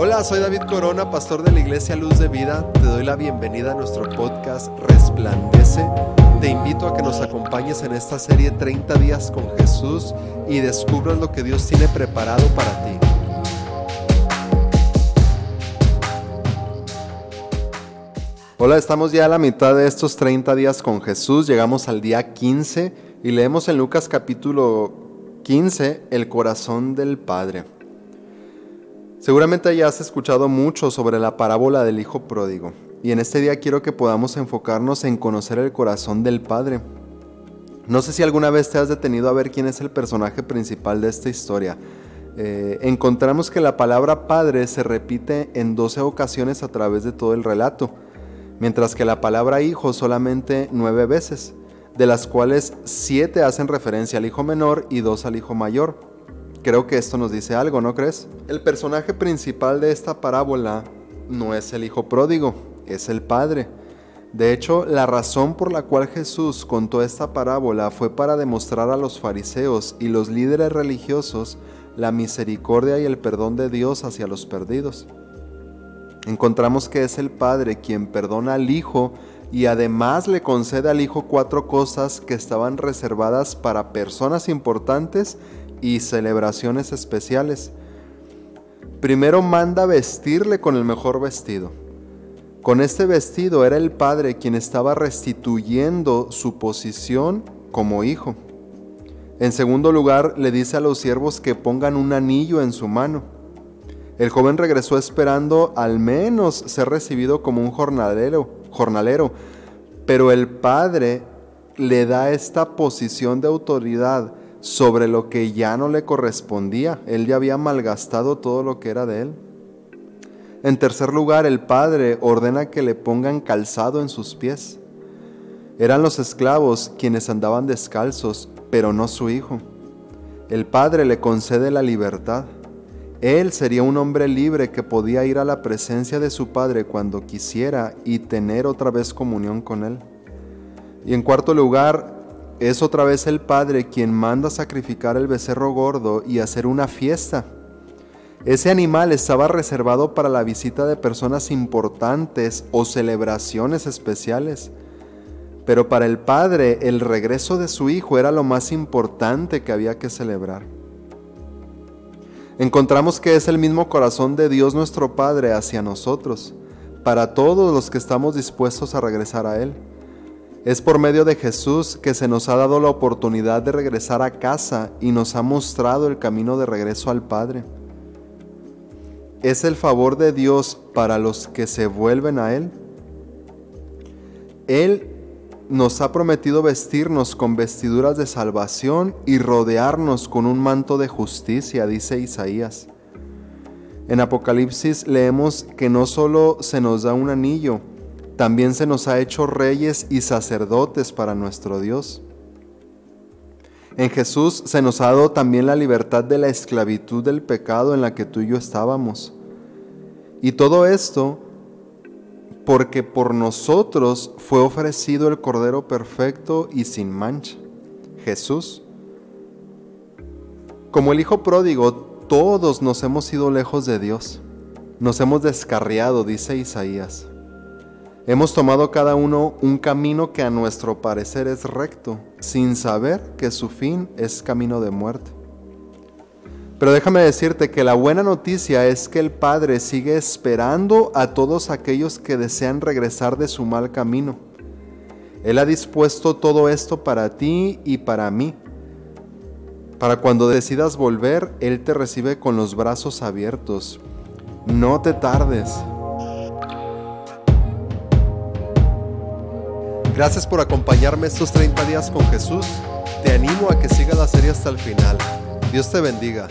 Hola, soy David Corona, pastor de la Iglesia Luz de Vida. Te doy la bienvenida a nuestro podcast Resplandece. Te invito a que nos acompañes en esta serie 30 días con Jesús y descubras lo que Dios tiene preparado para ti. Hola, estamos ya a la mitad de estos 30 días con Jesús. Llegamos al día 15 y leemos en Lucas capítulo 15 el corazón del Padre. Seguramente ya has escuchado mucho sobre la parábola del Hijo Pródigo y en este día quiero que podamos enfocarnos en conocer el corazón del Padre. No sé si alguna vez te has detenido a ver quién es el personaje principal de esta historia. Eh, encontramos que la palabra Padre se repite en 12 ocasiones a través de todo el relato, mientras que la palabra Hijo solamente 9 veces, de las cuales 7 hacen referencia al Hijo menor y 2 al Hijo mayor. Creo que esto nos dice algo, ¿no crees? El personaje principal de esta parábola no es el hijo pródigo, es el padre. De hecho, la razón por la cual Jesús contó esta parábola fue para demostrar a los fariseos y los líderes religiosos la misericordia y el perdón de Dios hacia los perdidos. Encontramos que es el Padre quien perdona al Hijo y además le concede al Hijo cuatro cosas que estaban reservadas para personas importantes y celebraciones especiales. Primero manda vestirle con el mejor vestido. Con este vestido era el padre quien estaba restituyendo su posición como hijo. En segundo lugar, le dice a los siervos que pongan un anillo en su mano. El joven regresó esperando al menos ser recibido como un jornalero, jornalero, pero el padre le da esta posición de autoridad sobre lo que ya no le correspondía. Él ya había malgastado todo lo que era de él. En tercer lugar, el padre ordena que le pongan calzado en sus pies. Eran los esclavos quienes andaban descalzos, pero no su hijo. El padre le concede la libertad. Él sería un hombre libre que podía ir a la presencia de su padre cuando quisiera y tener otra vez comunión con él. Y en cuarto lugar, es otra vez el Padre quien manda sacrificar el becerro gordo y hacer una fiesta. Ese animal estaba reservado para la visita de personas importantes o celebraciones especiales. Pero para el Padre el regreso de su Hijo era lo más importante que había que celebrar. Encontramos que es el mismo corazón de Dios nuestro Padre hacia nosotros, para todos los que estamos dispuestos a regresar a Él. Es por medio de Jesús que se nos ha dado la oportunidad de regresar a casa y nos ha mostrado el camino de regreso al Padre. Es el favor de Dios para los que se vuelven a Él. Él nos ha prometido vestirnos con vestiduras de salvación y rodearnos con un manto de justicia, dice Isaías. En Apocalipsis leemos que no solo se nos da un anillo, también se nos ha hecho reyes y sacerdotes para nuestro Dios. En Jesús se nos ha dado también la libertad de la esclavitud del pecado en la que tú y yo estábamos. Y todo esto porque por nosotros fue ofrecido el Cordero perfecto y sin mancha, Jesús. Como el Hijo pródigo, todos nos hemos ido lejos de Dios, nos hemos descarriado, dice Isaías. Hemos tomado cada uno un camino que a nuestro parecer es recto, sin saber que su fin es camino de muerte. Pero déjame decirte que la buena noticia es que el Padre sigue esperando a todos aquellos que desean regresar de su mal camino. Él ha dispuesto todo esto para ti y para mí. Para cuando decidas volver, Él te recibe con los brazos abiertos. No te tardes. Gracias por acompañarme estos 30 días con Jesús. Te animo a que sigas la serie hasta el final. Dios te bendiga.